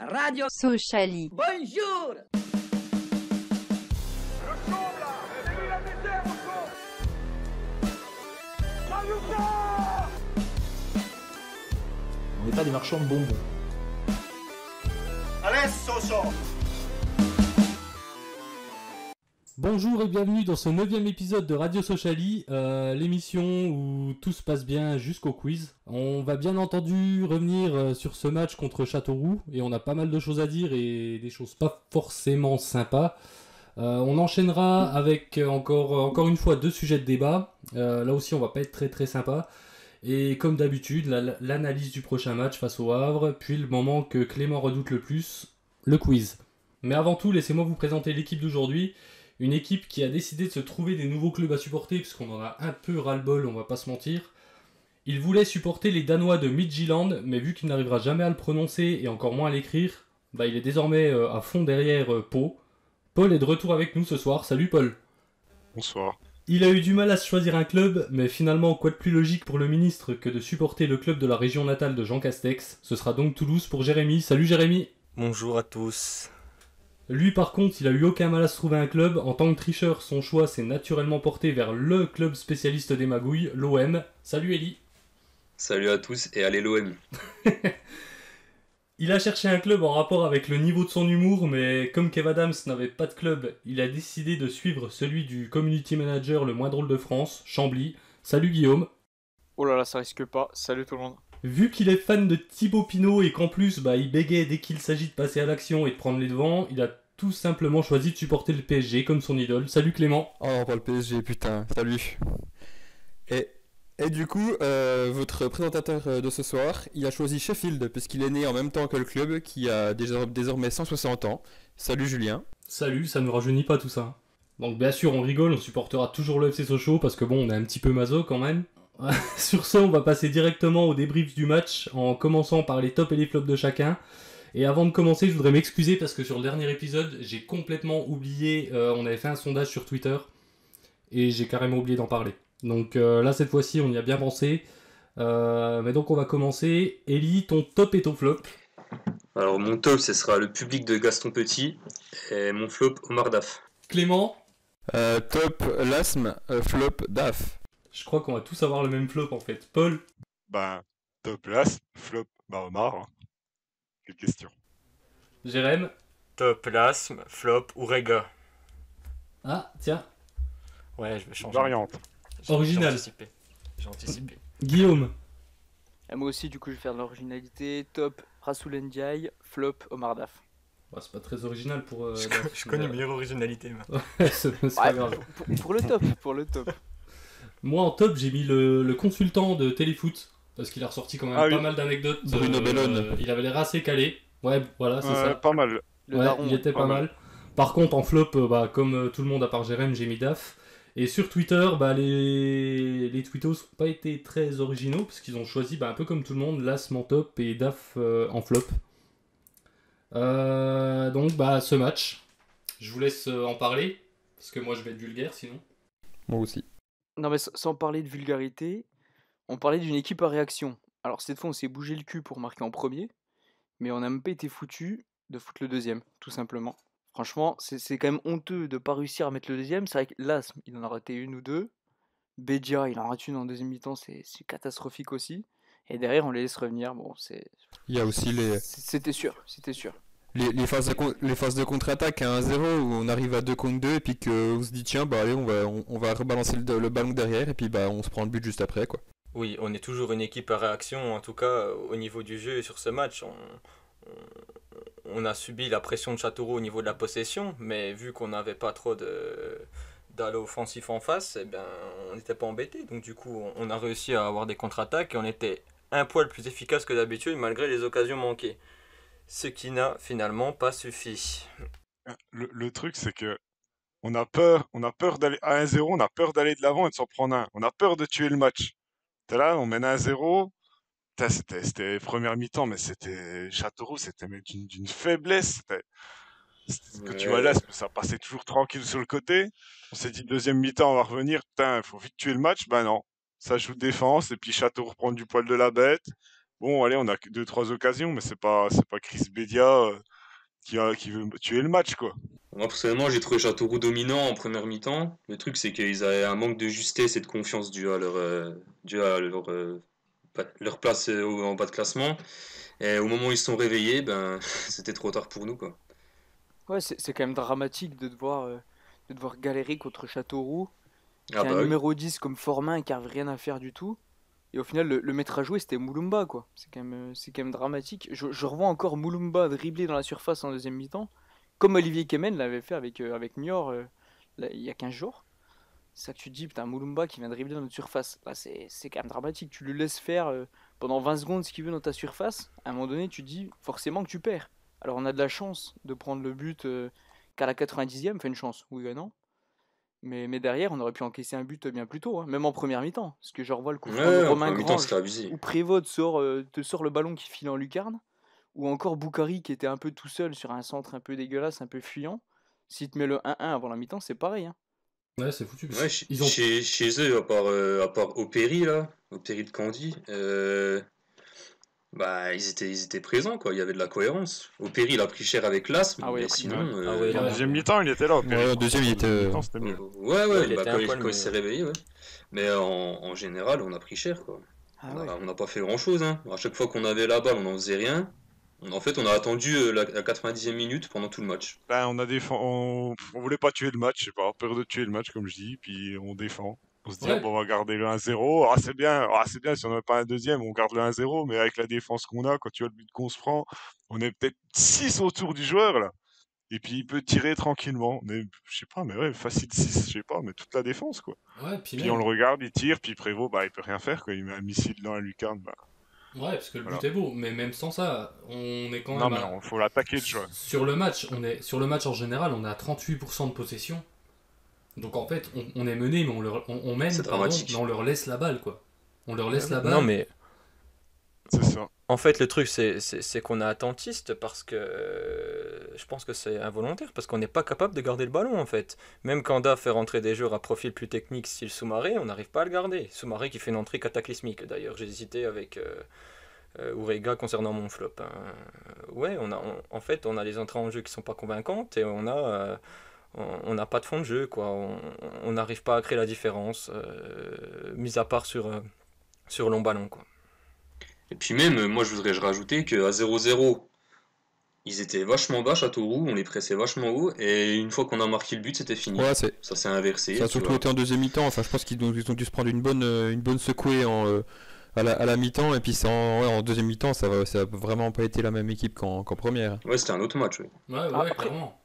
Radio Sociali. Bonjour On n'est pas des marchands de bonbons. Bonjour et bienvenue dans ce neuvième épisode de Radio Sociali, euh, l'émission où tout se passe bien jusqu'au quiz. On va bien entendu revenir euh, sur ce match contre Châteauroux et on a pas mal de choses à dire et des choses pas forcément sympas. Euh, on enchaînera avec encore, une fois deux sujets de débat. Là aussi on va pas être très très sympa. Et comme d'habitude, la- l'analyse du prochain match face au Havre, puis le moment que Clément redoute le plus, le quiz. Mais avant tout, laissez-moi vous présenter l'équipe d'aujourd'hui. Une équipe qui a décidé de se trouver des nouveaux clubs à supporter, puisqu'on en a un peu ras-le-bol, on va pas se mentir. Il voulait supporter les Danois de Midtjylland, mais vu qu'il n'arrivera jamais à le prononcer et encore moins à l'écrire, bah il est désormais euh, à fond derrière euh, Pau. Paul est de retour avec nous ce soir. Salut Paul. Bonsoir. Il a eu du mal à se choisir un club, mais finalement, quoi de plus logique pour le ministre que de supporter le club de la région natale de Jean Castex? Ce sera donc Toulouse pour Jérémy. Salut Jérémy Bonjour à tous. Lui par contre, il a eu aucun mal à se trouver un club. En tant que tricheur, son choix s'est naturellement porté vers le club spécialiste des magouilles, l'OM. Salut Eli. Salut à tous et allez l'OM. Il a cherché un club en rapport avec le niveau de son humour, mais comme Kev Adams n'avait pas de club, il a décidé de suivre celui du community manager le moins drôle de France, Chambly. Salut Guillaume. Oh là là, ça risque pas. Salut tout le monde. Vu qu'il est fan de Thibaut Pinot et qu'en plus bah, il bégaye dès qu'il s'agit de passer à l'action et de prendre les devants, il a tout simplement choisi de supporter le PSG comme son idole. Salut Clément. Oh non, pas le PSG, putain, salut. Et, et du coup, euh, votre présentateur euh, de ce soir, il a choisi Sheffield, puisqu'il est né en même temps que le club, qui a désormais 160 ans. Salut Julien. Salut, ça ne rajeunit pas tout ça. Donc bien sûr on rigole, on supportera toujours le FC Sochaux parce que bon on est un petit peu maso quand même. Sur ce on va passer directement au débrief du match en commençant par les tops et les flops de chacun. Et avant de commencer je voudrais m'excuser parce que sur le dernier épisode j'ai complètement oublié, euh, on avait fait un sondage sur Twitter et j'ai carrément oublié d'en parler. Donc euh, là cette fois-ci on y a bien pensé. Euh, mais donc on va commencer. Ellie, ton top et ton flop. Alors mon top ce sera le public de Gaston Petit et mon flop Omar Daf. Clément, Euh, top, l'asthme, euh, flop, DAF. Je crois qu'on va tous avoir le même flop en fait. Paul, Ben, top place, flop, bah Omar. hein. Quelle question. Jérém. Top Lasm, Flop ou Rega. Ah tiens, Ouais, je vais changer. Variante. Original. J'ai anticipé. J'ai anticipé. Guillaume. Et moi aussi, du coup, je vais faire de l'originalité. Top, Rasoul Ndiaye. Flop, Omar Daf. Bah, c'est pas très original pour. euh, je, la- co- je connais une meilleure originalité. Ouais, c'est c'est pas Ouais, grave. pour, pour- pour le top, pour le top. Moi en top, j'ai mis le, le consultant de Téléfoot parce qu'il a ressorti quand même Ah pas oui. mal d'anecdotes. Bruno Bellone. Il avait l'air assez calé. Ouais, voilà, c'est ça. pas mal. Ouais, daron. il était pas, pas mal. mal. Par contre, en flop, euh, bah, comme euh, tout le monde à part Jérém, j'ai mis DAF. Et sur Twitter, bah, les, les tweetos n'ont pas été très originaux parce qu'ils ont choisi, bah, un peu comme tout le monde, LAS en top et DAF euh, en flop. Euh, donc, bah, ce match, je vous laisse euh, en parler parce que moi je vais être vulgaire sinon. Moi aussi. Non, mais sans parler de vulgarité, on parlait d'une équipe à réaction. Alors, cette fois, on s'est bougé le cul pour marquer en premier, mais on n'a même pas été foutu de foutre le deuxième, tout simplement. Franchement, c'est quand même honteux de pas réussir à mettre le deuxième. C'est vrai que Lasm, il en a raté une ou deux. Bedia, il en rate une en deuxième mi-temps, c'est catastrophique aussi. Et derrière, on les laisse revenir. Bon, c'est Il y a aussi les, c'était sûr, c'était sûr. Les, phases de, les phases de contre-attaque à 1-0 où on arrive à 2 contre 2 et puis qu'on se dit tiens, bah allez, on va, on, va rebalancer le, le ballon derrière et puis bah on se prend le but juste après quoi. Oui, on est toujours une équipe à réaction, en tout cas au niveau du jeu sur ce match. On, on- a subi la pression de Châteauroux au niveau de la possession, mais vu qu'on n'avait pas trop de d'aller offensif en face, eh bien, on n'était pas embêté. Donc du coup, on a réussi à avoir des contre-attaques et on était un poil plus efficace que d'habitude malgré les occasions manquées. Ce qui n'a finalement pas suffi. Le, le truc, c'est que on a peur, on a peur d'aller à 1-0, on a peur d'aller de l'avant et de s'en prendre un. On a peur de tuer le match. T'es là, on mène 1-0. Putain, C'était, c'était première mi-temps, mais c'était Châteauroux, c'était d'une, faiblesse. Que tu vois là, ça passait toujours tranquille sur le côté. On s'est dit deuxième mi-temps, on va revenir. Putain, il faut vite tuer le match. Ben non, ça joue défense et puis Châteauroux reprend du poil de la bête. Bon, allez, on a deux, trois occasions, mais c'est pas, c'est pas Chris Bedia euh, qui, a, qui veut tuer le match, quoi. Moi, personnellement, j'ai trouvé Châteauroux dominant en première mi-temps. Le truc, c'est qu'ils avaient un manque de justesse et de confiance dû à leur, euh, dû à leur, euh, leur place en bas de classement. Et au moment où ils se sont réveillés, ben, c'était trop tard pour nous, quoi. Ouais, c'est c'est quand même dramatique de devoir, euh, de devoir galérer contre Châteauroux, qui Ah a un bah oui. numéro 10 comme Formin qui a rien à faire du tout. Et au final, le, le maître à jouer, c'était Moulumba, quoi. C'est quand même, euh, quand même dramatique. Je, revois encore Moulumba dribbler dans la surface en deuxième mi-temps, comme Olivier Kemen l'avait fait avec, euh, euh, il y a 15 jours. Ça que tu dis, putain, Moulumba qui vient dribbler dans notre surface. Là, c'est quand même dramatique. Tu lui laisses faire euh, pendant 20 secondes ce qu'il veut dans ta surface. À un moment donné, tu dis forcément que tu perds. Alors, on a de la chance de prendre le but qu'à la 90e. Fait une chance, oui et non. Mais, mais derrière, on aurait pu encaisser un but bien plus tôt, hein, même en première mi-temps. Parce que je revois le coup de Romain première mi-temps, Grange où Prévost sort, euh, te sort le ballon qui file en lucarne, ou encore Boukari qui était un peu tout seul sur un centre un peu dégueulasse, un peu fuyant. S'il te met le 1-1 avant la mi-temps, c'est pareil. hein. Ouais, c'est foutu. Ouais, chez, Ils ont... chez, chez eux, à part, euh, à part Opéry, là, Opéry de Candy, euh, bah, ils étaient, ils étaient présents, quoi. Il y avait de la cohérence. Opéry, il a pris cher avec l'ASM, Ah ouais, mais sinon. euh, Ah ouais, En Ouais. deuxième mi-temps, il était là. Ouais, en deuxième, il était, euh, mieux. Ouais, ouais, Ouais, il bah, était quand, il, s'est réveillé, ouais. Mais en, en général, on a pris cher, quoi. Ah On ouais. n'a pas fait grand-chose, hein. À chaque fois qu'on avait la balle, on n'en faisait rien. En fait, on a attendu euh, la, la 90e minute pendant tout le match. Ben, on a défend... on... on voulait pas tuer le match, je sais pas, peur de tuer le match, comme je dis, puis on défend. On se dit, Ouais. bon, on va garder le 1-0. Ah, c'est bien, ah, c'est bien, si on n'avait pas un deuxième, on garde le 1-0, mais avec la défense qu'on a, quand tu vois le but qu'on se prend, on est peut-être 6 autour du joueur, là. Et puis il peut tirer tranquillement. Mais, je sais pas, mais ouais, facile 6, je sais pas, mais toute la défense, quoi. Ouais, puis Puis même- on le regarde, il tire, puis Prévost, bah, il peut rien faire, quoi. Il met un missile dans la lucarne, bah. Ouais, parce que le Voilà. but est beau, mais même sans ça, on est quand Non, même. mais à- il faut l'attaquer, le joueur. Sur le match, on est sur le match en général, on a 38% de possession. Donc en fait, on, on est mené, mais on, leur, on, on mène, pardon, mais on leur laisse la balle, quoi. On leur laisse la balle. Non, mais C'est ça. en fait, le truc, c'est qu'on est attentiste parce que euh, je pense que c'est involontaire, parce qu'on n'est pas capable de garder le ballon, en fait. Même quand Da fait rentrer des joueurs à profil plus technique, style Soumaré, on n'arrive pas à le garder. Soumaré qui fait une entrée cataclysmique. D'ailleurs, j'ai hésité avec euh, euh, Ourega concernant mon flop. hein. Ouais, on a, on- en fait, on a les entrées en jeu qui sont pas convaincantes et on a. euh, on n'a pas de fond de jeu, quoi. On n'arrive pas à créer la différence, euh, mis à part sur, euh, sur long ballon, quoi. Et puis même, euh, moi, je voudrais rajouter qu'à 0-0, ils étaient vachement bas, Châteauroux, on les pressait vachement haut, et une fois qu'on a marqué le but, c'était fini. Ouais, c'est. Ça s'est inversé. Ça a surtout vois. été en deuxième mi-temps. Enfin, je pense qu'ils ont, ils ont dû se prendre une bonne, euh, une bonne secouée en, euh, à la, à la mi-temps. Et puis c'est en, ouais, en deuxième mi-temps, ça va, ça vraiment pas été la même équipe qu'en qu'en première. Ouais, c'était un autre match. ouais. Ouais, ouais, Ah, après- clairement.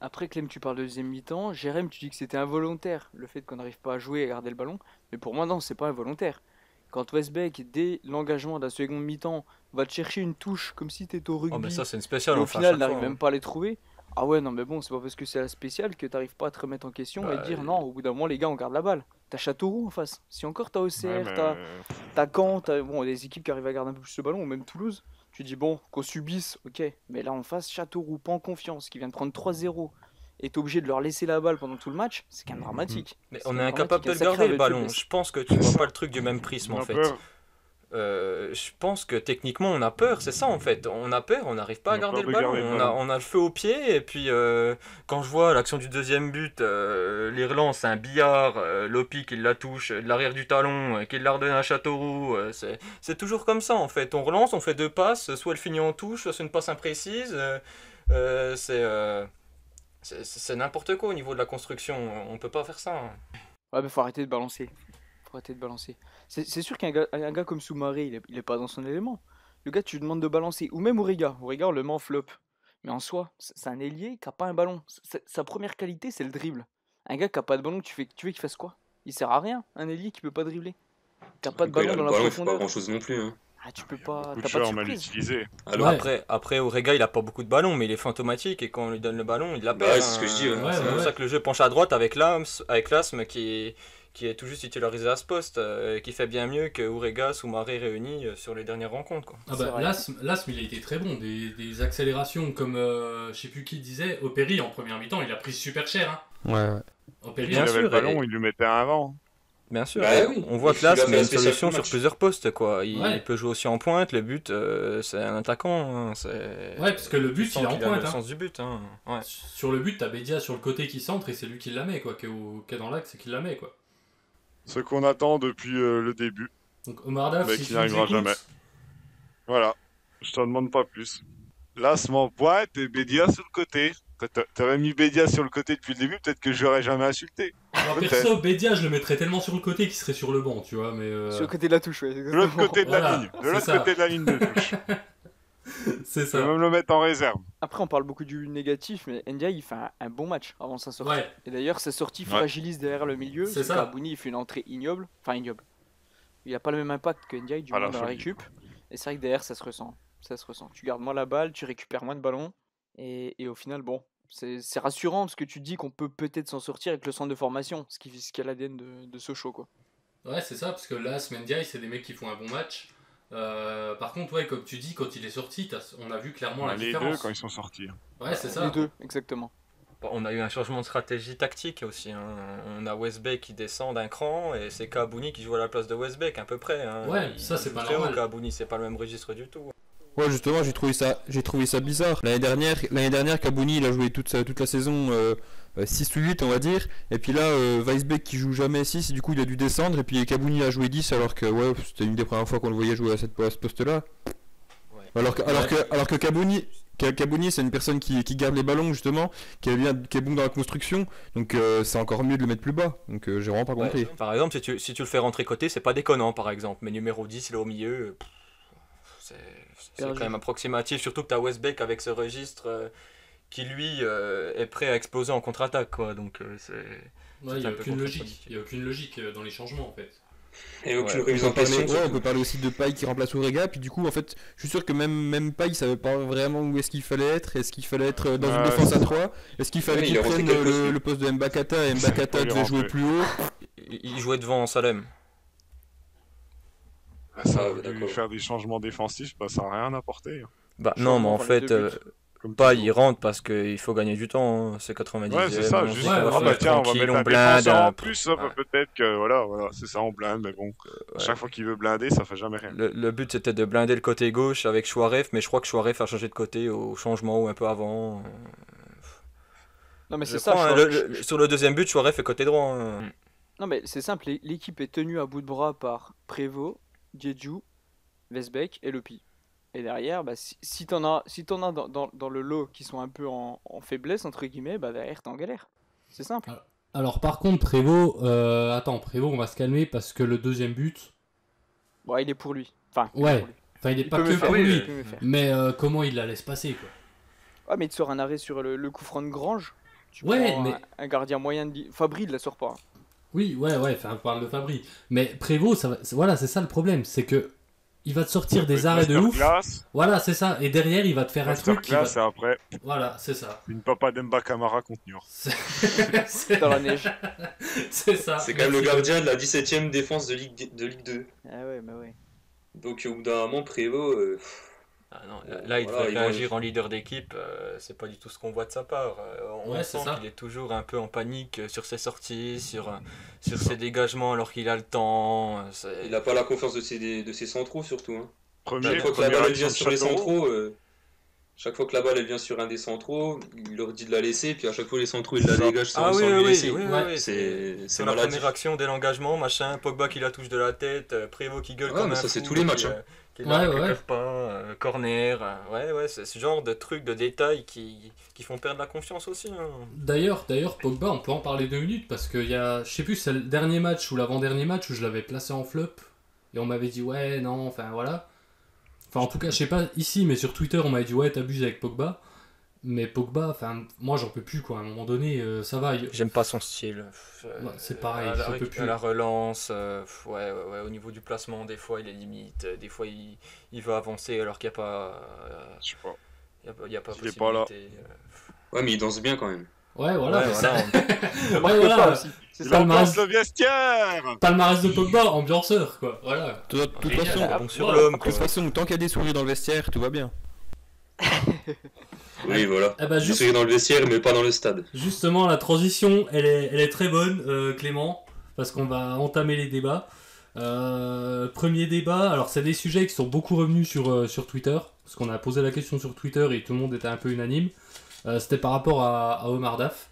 Après, Clem, tu parles de deuxième mi-temps. Jérém, tu dis que c'était involontaire, le fait qu'on n'arrive pas à jouer et à garder le ballon. Mais pour moi, non, c'est pas involontaire. Quand Westbeck, dès l'engagement de la seconde mi-temps, va te chercher une touche comme si t'étais au rugby, Oh, mais ça, c'est une et au final, n'arrive même hein. pas à les trouver. Ah ouais, non, mais bon, c'est pas parce que c'est la spéciale que t'arrives pas à te remettre en question et Bah, te dire euh, non, au bout d'un moment, les gars, on garde la balle. T'as Châteauroux en face. Si encore t'as OCR, Ouais, mais, t'as euh, t'as Caen, t'as bon, des équipes qui arrivent à garder un peu plus le ballon, ou même Toulouse. Tu dis bon, qu'on subisse, ok. Mais là en face, Châteauroux, pas en confiance, qui vient de prendre 3-0, et t'es obligé de leur laisser la balle pendant tout le match, c'est quand même dramatique. Mais on est incapable de le garder, le ballon. Je pense que tu vois pas le truc du même prisme, en fait. Euh, je pense que techniquement on a peur, c'est ça en fait. On a peur, on n'arrive pas On à a garder le ballon. garder On a, ballon. on a le feu au pied et puis euh, quand je vois l'action du deuxième but, euh, les relances, un billard, euh, Lopi qui la touche de l'arrière du talon, euh, qui la redonne à Châteauroux, euh, c'est, c'est toujours comme ça en fait. On relance, on fait deux passes, soit elle finit en touche, soit c'est une passe imprécise. euh, euh, c'est, euh, c'est, c'est n'importe quoi au niveau de la construction. On peut pas faire ça. hein. Ouais, mais faut arrêter de balancer. Arrêter de balancer. C'est sûr qu'un gars, un gars comme Soumaré, il est, il est pas dans son élément. Le gars, tu lui demandes de balancer. Ou même Ouriga. Ouriga, on le met en flop. Mais en soi, c'est un ailier qui a pas un ballon. Sa première qualité, c'est le dribble. Un gars qui a pas de ballon, tu, fais, tu veux qu'il fasse quoi? Il sert à rien, un ailier qui peut pas dribbler. A pas de ballon a dans la ballon, il fait pas profondeur. grand chose non plus. hein. Ah, tu peux pas. T'as pas de mal utilisés. Alors, Ouais. Après, après Orega, il a pas beaucoup de ballons, mais il est fantomatique et quand on lui donne le ballon, il la Bah ouais, c'est ce que je dis, ouais. C'est ouais, pour ouais. ça que le jeu penche à droite avec l'ASM, avec l'ASM qui, qui est tout juste titularisé à ce poste, euh, qui fait bien mieux que Orega, Soumaré réunis euh, sur les dernières rencontres. Quoi. Ah bah. L'ASM, l'ASM, il a été très bon. Des, des accélérations comme, euh, je sais plus qui disait, Opéry en première mi-temps, il a pris super cher. Hein. Ouais, ouais. Il Opéry, Bien avait sûr, le ballon, et- il lui mettait un avant. Bien sûr, Bah oui, on voit il que là, a une solution sur plusieurs postes. Quoi. Il, Ouais. il peut jouer aussi en pointe, le but, euh, c'est un attaquant. hein, Ouais, parce que le but, il est en pointe, le hein. sens du but. Hein. Ouais. Sur le but, t'as Bédia sur le côté qui centre et c'est lui qui la met, quoi. Qui est, au- qui est dans l'axe et qui la met, quoi. Ce qu'on attend depuis euh, le début. Donc Omar Daf, Mais si qui n'arrivera jamais. Voilà. Je t'en demande pas plus. Lassement pointe et Bédia sur le côté. T'a- T'aurais mis Bédia sur le côté depuis le début, peut-être que je l'aurais jamais insulté. Alors, perso, Bédia, je le mettrais tellement sur le côté qu'il serait sur le banc, tu vois, mais... euh, Sur le côté de la touche, ouais. De l'autre côté de la Voilà, ligne. De l'autre côté de la ligne de touche. c'est Je peux ça. même le mettre en réserve. Après, on parle beaucoup du négatif, mais Ndiaye, il fait un, un bon match avant sa sortie. Ouais, Et d'ailleurs, sa sortie Ouais. fragilise derrière le milieu. C'est ça. Abouni, il fait une entrée ignoble. Enfin, ignoble. Il a pas le même impact que Ndiaye, du Ah, moins la dans la folie, récup. Et c'est vrai que derrière, ça se ressent. Ça se ressent. Tu gardes moins la balle, tu récupères moins de ballons. Et, et au final, bon, c'est rassurant parce que tu te dis qu'on peut peut-être s'en sortir avec le centre de formation, ce qui, ce qui est l'ADN de, de Sochaux, quoi. ouais c'est ça, parce que là, Mendiaye, c'est des mecs qui font un bon match. Euh, par contre, ouais, comme tu dis, quand il est sorti, on a vu clairement la les différence. deux quand ils sont sortis. Ouais, c'est ça. Les deux, exactement. Bon, on a eu un changement de stratégie tactique aussi. hein. On a Westbeck qui descend d'un cran et c'est Kabouni qui joue à la place de Westbeck à peu près. hein. Ouais, Il ça, c'est pas normal. Kabouni, c'est pas le même registre du tout. Ouais, justement, j'ai trouvé ça, j'ai trouvé ça bizarre. L'année dernière, l'année dernière, Kabouni, il a joué toute, sa, toute la saison euh, 6 ou 8, on va dire. Et puis là, euh, Weisbeck qui joue jamais 6, du coup, il a dû descendre. Et puis Kabouni a joué 10, alors que ouais, c'était une des premières fois qu'on le voyait jouer à, cette, à ce poste-là. Ouais. Alors que, alors Ouais. que, alors que Kabouni, Ka- Kabouni, c'est une personne qui, qui garde les ballons, justement, qui est, bien, qui est bon dans la construction. Donc euh, c'est encore mieux de le mettre plus bas. Donc euh, j'ai vraiment pas Ouais, compris. Par exemple, si tu, si tu le fais rentrer côté, c'est pas déconnant par exemple. Mais numéro 10, il est au milieu. C'est quand même approximatif. Surtout que tu as Westbeck avec ce registre euh, qui lui euh, est prêt à exploser en contre-attaque. quoi. Donc euh, c'est. Ouais, il n'y a aucune logique. y a aucune logique euh, dans les changements, en fait. Et aucune Ouais. On peut, parler, question. ouais, on surtout. peut parler aussi de Paille qui remplace Orega, puis du coup en fait je suis sûr que même, même Paille savait pas vraiment où est-ce qu'il fallait être, est-ce qu'il fallait être dans une défense à c'est 3, est-ce qu'il fallait qu'il prenne le, poste de Mbakata et Mbakata devait jouer plus haut? Il jouait devant Salem. Ça a Ah, faire des changements défensifs, bah, ça n'a rien apporté. Bah non, mais en fait, euh, pas il rentre parce qu'il faut gagner du temps. hein. C'est 90 Ouais, c'est ça, on juste ouais, ah ah bah tiens, on va mettre on un blinde. en euh, plus, ouais. peut-être que voilà, voilà, c'est ça, on blinde, mais bon, à chaque fois qu'il veut blinder, ça fait jamais rien. Le, le but c'était de blinder le côté gauche avec Chouaref, mais je crois que Chouaref a changé de côté au changement ou un peu avant. euh, Non, mais c'est ça. crois, hein, le- le- sur le deuxième but, Chouaref est côté droit. hein. Non, mais c'est simple, l'é- l'équipe est tenue à bout de bras par Prévost, Diedju, Vesbeck et Lepi. Et derrière, bah, si, si t'en as, si t'en as dans, dans, dans le lot qui sont un peu en, en faiblesse, entre guillemets, bah derrière t'es en galère. C'est simple. Alors, par contre, Prévost... euh, attends, Prévost, on va se calmer parce que le deuxième but... Bon, il est pour lui. Enfin, Ouais. lui. Enfin, il est Il pas que faire, pour lui. Mais euh, comment il la laisse passer, quoi Ah, mais il te sort un arrêt sur le, le coup franc de Grange. Tu Ouais, mais- un, un gardien moyen de. Fabri, il la sort pas. hein. Oui, ouais, ouais, enfin, on parle de Fabri. Mais Prévost, ça va... voilà, c'est ça le problème. C'est que il va te sortir des arrêts de ouf. Voilà, c'est ça. Et derrière, il va te faire un truc qui va... masterclass, et après, Voilà, c'est ça. une papa d'Emba Camara contre Niort. C'est Dans la neige. c'est ça. C'est quand même le gardien de la 17ème défense de Ligue, de Ligue 2. Ah ouais, bah ouais. Donc au bout d'un moment, Prévost, euh, Ah non, là, là, il Voilà, devrait vont- réagir en leader d'équipe. euh, c'est pas du tout ce qu'on voit de sa part. Euh, on Ouais, sent qu'il est toujours un peu en panique euh, sur ses sorties, sur, sur ses dégagements alors qu'il a le temps. il n'a pas la confiance de ses, de ses centraux surtout. Hein. Premier, Chaque fois que la balle vient sur les centraux, euh, chaque fois que la balle elle vient sur un des centraux, il leur dit de la laisser, puis à chaque fois les centraux ils la dégagent sans, Ah oui, sans oui, lui oui, laisser. oui, oui, Ouais. oui, C'est la première action dès l'engagement, machin, Pogba qui la touche de la tête, Prévost qui gueule Ouais, comme mais un ça, c'est tous les matchs, hein. Qui Ouais, ouais, récupère ouais. pas, euh, corner, euh, ouais, ouais, c'est ce genre de trucs, de détails qui, qui font perdre la confiance aussi. hein. D'ailleurs, d'ailleurs, Pogba, on peut en parler deux minutes parce qu'il y a, je sais plus, c'est le dernier match ou l'avant-dernier match où je l'avais placé en flop et on m'avait dit ouais, non, enfin voilà. Enfin, en tout cas, je sais pas ici, mais sur Twitter, on m'avait dit ouais, t'abuses avec Pogba. Mais Pogba, enfin, moi j'en peux plus quoi. À un moment donné, euh, ça va. il- J'aime pas son style. Euh, Ouais, c'est pareil, à la, peux plus. à la relance, euh, ouais, ouais, ouais, au niveau du placement, des fois il est limite, des fois il, il veut avancer alors qu'il n'y a pas. euh, Je sais pas. il y a, pas- il y a pas Il est pas là. euh. Ouais, mais il danse bien quand même. Ouais, voilà. Ouais, mais ça- voilà, ouais, voilà. aussi. C'est. Palmarès. le vestiaire Palmarès de Pogba, ambianceur quoi. Voilà. De toute- façon, on- bon sur Voilà. l'homme. de toute façon, tant qu'il y a des sourires dans le vestiaire, tout va bien. Oui, voilà. Ben, Je juste- suis dans le vestiaire, mais pas dans le stade. Justement, la transition, elle est, elle est très bonne, euh, Clément. parce qu'on va entamer les débats. Euh, premier débat, alors c'est des sujets qui sont beaucoup revenus sur, euh, sur Twitter, parce qu'on a posé la question sur Twitter et tout le monde était un peu unanime. Euh, C'était par rapport à, à Omar Daf.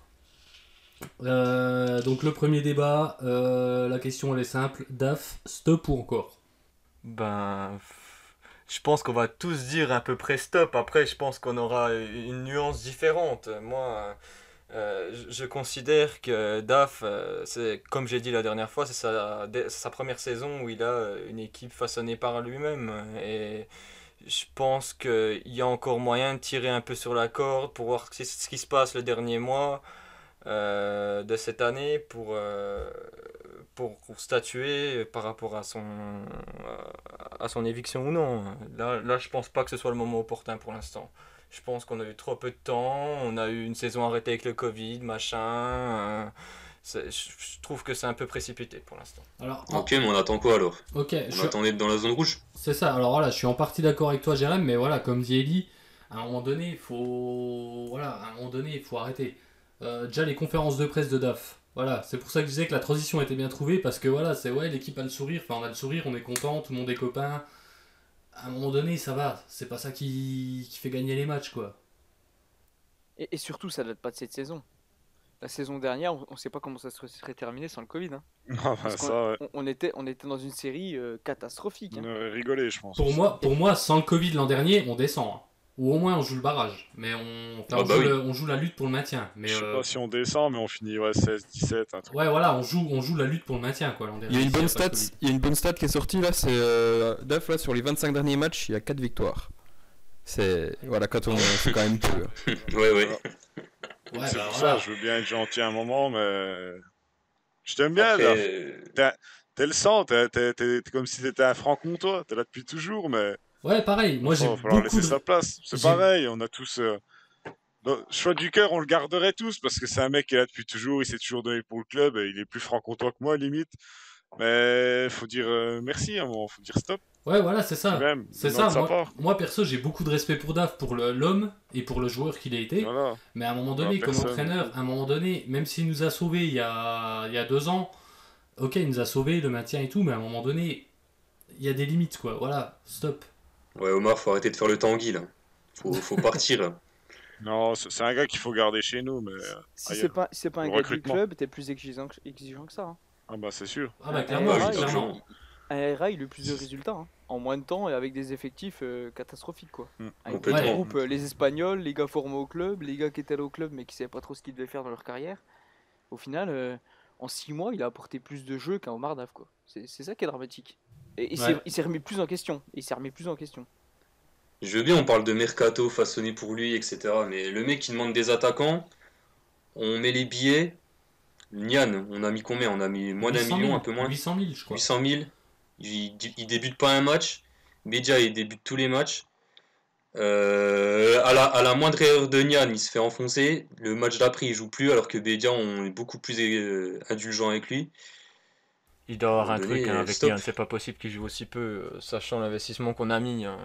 Euh, donc le premier débat, euh, la question elle est simple, Daf, stop ou encore? Ben, je pense qu'on va tous dire à peu près stop. Après, je pense qu'on aura une nuance différente. Moi, euh, je- considère que DAF, euh, comme j'ai dit la dernière fois, c'est sa, première saison où il a une équipe façonnée par lui-même. Et je pense qu'il y a encore moyen de tirer un peu sur la corde pour voir ce qui se passe le dernier mois euh, de cette année pour, euh, pour statuer par rapport à son, à son éviction ou non. Là, là, je pense pas que ce soit le moment opportun pour l'instant. Je pense qu'on a eu trop peu de temps, on a eu une saison arrêtée avec le Covid, machin. euh, c'est- je je trouve que c'est un peu précipité pour l'instant. Alors, en- Ok, mais on attend quoi alors? Ok, je On suis- attend d'être dans la zone rouge? C'est ça, alors voilà, je suis en partie d'accord avec toi, Jérém, mais voilà, comme dit à un moment donné, il faut. Voilà, à un moment donné, il faut arrêter. Euh, déjà, les conférences de presse de DAF. Voilà, c'est pour ça que je disais que la transition était bien trouvée, parce que voilà, c'est ouais, l'équipe a le sourire, enfin, on a le sourire, on est content, tout le monde est copain. À un moment donné, ça va, c'est pas ça qui, qui fait gagner les matchs, quoi. Et, et surtout, ça date pas de cette saison. La saison dernière, on, on sait pas comment ça se serait terminé sans le Covid. hein. Ah, bah, ouais. on, on était, on était dans une série euh, catastrophique. hein. Rigolé, je pense. Pour moi, pour moi, sans le Covid l'an dernier, on descend. hein. Ou au moins, on joue le barrage. Mais on, enfin, Ah on, bah joue, oui. le- on joue la lutte pour le maintien. Mais, Je sais euh, pas si on descend, mais on finit ouais, 16, 17, un truc. Ouais, voilà, on joue, on joue la lutte pour le maintien, quoi. Il y a une bonne stat, il y a une bonne stat qui est sortie là, c'est euh, Daf là sur les 25 derniers matchs, il y a 4 victoires. C'est voilà quand on c'est quand même peu. hein. Ouais, ouais. Ouais, c'est bah, pour voilà. ça, je veux bien être gentil un moment, mais. Je t'aime bien, Après, là. T'es le sang, t'es comme si t'étais un franc-comtois. T'es là depuis toujours, mais. Ouais, pareil. Moi, j'ai il va falloir beaucoup laisser de... sa place. C'est pareil, on a tous. euh, choix du cœur, on le garderait tous parce que c'est un mec qui est là depuis toujours, il s'est toujours donné pour le club et il est plus franc-comtois que moi, limite. Mais faut dire euh, merci à un moment, faut dire stop. Ouais, voilà, c'est ça. C'est ça. Moi, moi, perso, j'ai beaucoup de respect pour Daf, pour l'homme et pour le joueur qu'il a été. Voilà. Mais à un moment donné, comme entraîneur, à un moment donné, même s'il nous a sauvés il y a, il y a deux ans, ok, il nous a sauvés, le maintien et tout, mais à un moment donné, il y a des limites, quoi. Voilà, stop. Ouais, Omar, faut arrêter de faire le tanguy là. Faut, faut partir là. Non, c'est un gars qu'il faut garder chez nous, mais. euh, Si c'est pas, si pas un gars du club, t'es plus exigeant que, exigeant que ça. hein. Ah bah c'est sûr. Ah bah clairement, Ah, oui, clairement. Un RA, il a eu plus de résultats hein, en moins de temps et avec des effectifs euh, catastrophiques quoi. Mm. Avec Ouais. groupes, euh, les Espagnols, les gars formés au club, les gars qui étaient là au club mais qui savaient pas trop ce qu'ils devaient faire dans leur carrière. Au final, euh, en 6 mois, il a apporté plus de jeux qu'un Omar Daf quoi. C'est c'est ça qui est dramatique. Et il s'est- Ouais. remis plus en question. Il s'est remis plus en question. Je veux bien, on parle de mercato façonné pour lui, etc. Mais le mec qui demande des attaquants, on met les billets. Nian, on a mis combien? On a mis moins d'un 800 000, million, un peu moins 800 000, je crois. 800 000. Il, il débute pas un match. Bedia, il débute tous les matchs. Euh, à, la, à la moindre erreur de Nian, il se fait enfoncer. Le match d'après, il joue plus, alors que Bedia, on est beaucoup plus euh, indulgent avec lui. Il doit avoir un truc hein, avec stop. Nian, c'est pas possible qu'il joue aussi peu, euh, sachant l'investissement qu'on a mis. hein.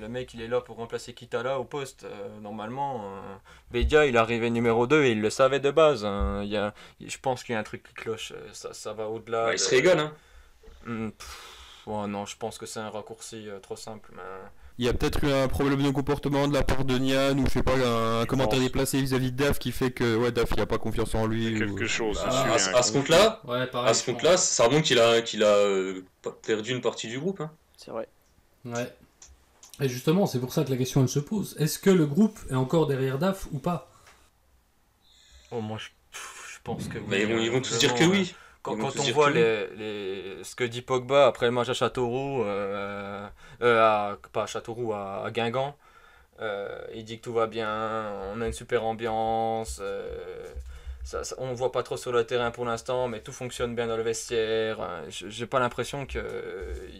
Le mec, il est là pour remplacer Kitala au poste. euh, normalement, euh, Bedia, il arrivé numéro 2 et il le savait de base. hein. Il y a, je pense qu'il y a un truc qui cloche. euh, Ça, ça va au-delà. Ouais, il se régale, hein. Hmm, pff, ouais, non, je pense que c'est un raccourci euh, trop simple. mais- Il y a peut-être eu un problème de comportement de la part de Nian ou je sais pas un, Je commentaire pense. déplacé vis-à-vis de Daf qui fait que ouais Daf il a pas confiance en lui. ou- Quelque chose, c'est À, ce- un à ce conflit. compte-là, Ouais, pareil. à ce je pense. compte-là, ça remonte qu'il a, qu'il a euh, perdu une partie du groupe. hein. C'est vrai. Ouais. Et justement, c'est pour ça que la question elle se pose. Est-ce que le groupe est encore derrière DAF ou pas? Oh, moi, je, pff, je pense que oui. Mais ils vont, hein, ils vont tous dire que oui. Quand, on voit les, les- ce que dit Pogba après le match à Châteauroux, euh, euh, à, pas à Châteauroux, à, à Guingamp, euh, il dit que tout va bien, on a une super ambiance, euh, ça, ça- on ne voit pas trop sur le terrain pour l'instant, mais tout fonctionne bien dans le vestiaire. je- J'ai pas l'impression qu'il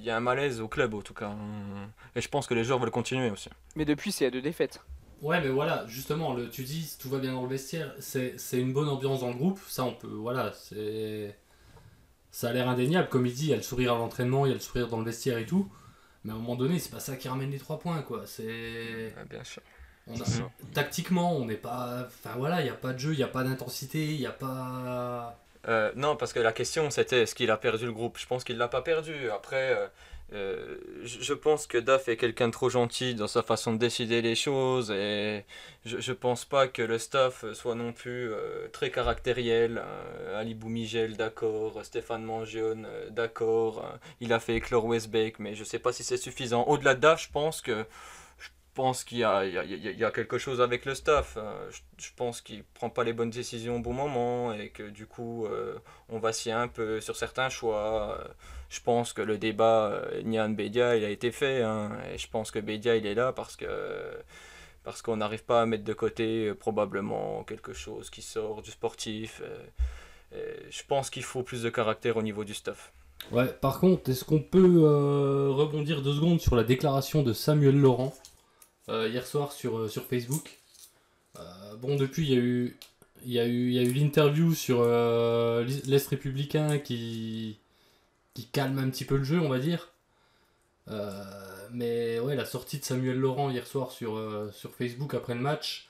y a un malaise au club en tout cas. Et je pense que les joueurs veulent continuer aussi. Mais depuis, c'est à deux défaites. Ouais, mais voilà, justement, le, tu dis tout va bien dans le vestiaire, c'est c'est une bonne ambiance dans le groupe, ça on peut, voilà, c'est. Ça a l'air indéniable, comme il dit, il y a le sourire à l'entraînement, il y a le sourire dans le vestiaire et tout, mais à un moment donné, c'est pas ça qui ramène les trois points, quoi. C'est. bien sûr. on a-. Tactiquement, on n'est pas. Enfin voilà, il n'y a pas de jeu, il n'y a pas d'intensité, il n'y a pas. Euh, non, parce que la question c'était est-ce qu'il a perdu le groupe? Je pense qu'il l'a pas perdu. Après, euh, euh, je pense que Duff est quelqu'un de trop gentil dans sa façon de décider les choses et je, je pense pas que le staff soit non plus euh, très caractériel. Euh, Ali Boumigel, d'accord. Stéphane Mangione, euh, d'accord. Il a fait éclore Westbeck, mais je sais pas si c'est suffisant. Au-delà de Duff, je pense que je pense qu'il y a, quelque chose avec le staff. Je, pense qu'il prend pas les bonnes décisions au bon moment et que du coup on vacille un peu sur certains choix. Je pense que le débat euh, Nian Bedia il a été fait hein, et je pense que Bedia il est là parce que parce qu'on n'arrive pas à mettre de côté euh, probablement quelque chose qui sort du sportif. euh, je pense qu'il faut plus de caractère au niveau du staff. Ouais, par contre, est-ce qu'on peut euh, rebondir deux secondes sur la déclaration de Samuel Laurent hier soir sur, sur Facebook? Bon, depuis, il y a eu, il y a eu, il y a eu l'interview sur l'Est républicain qui, qui calme un petit peu le jeu, on va dire. Euh, mais ouais, la sortie de Samuel Laurent hier soir sur, euh, sur Facebook après le match.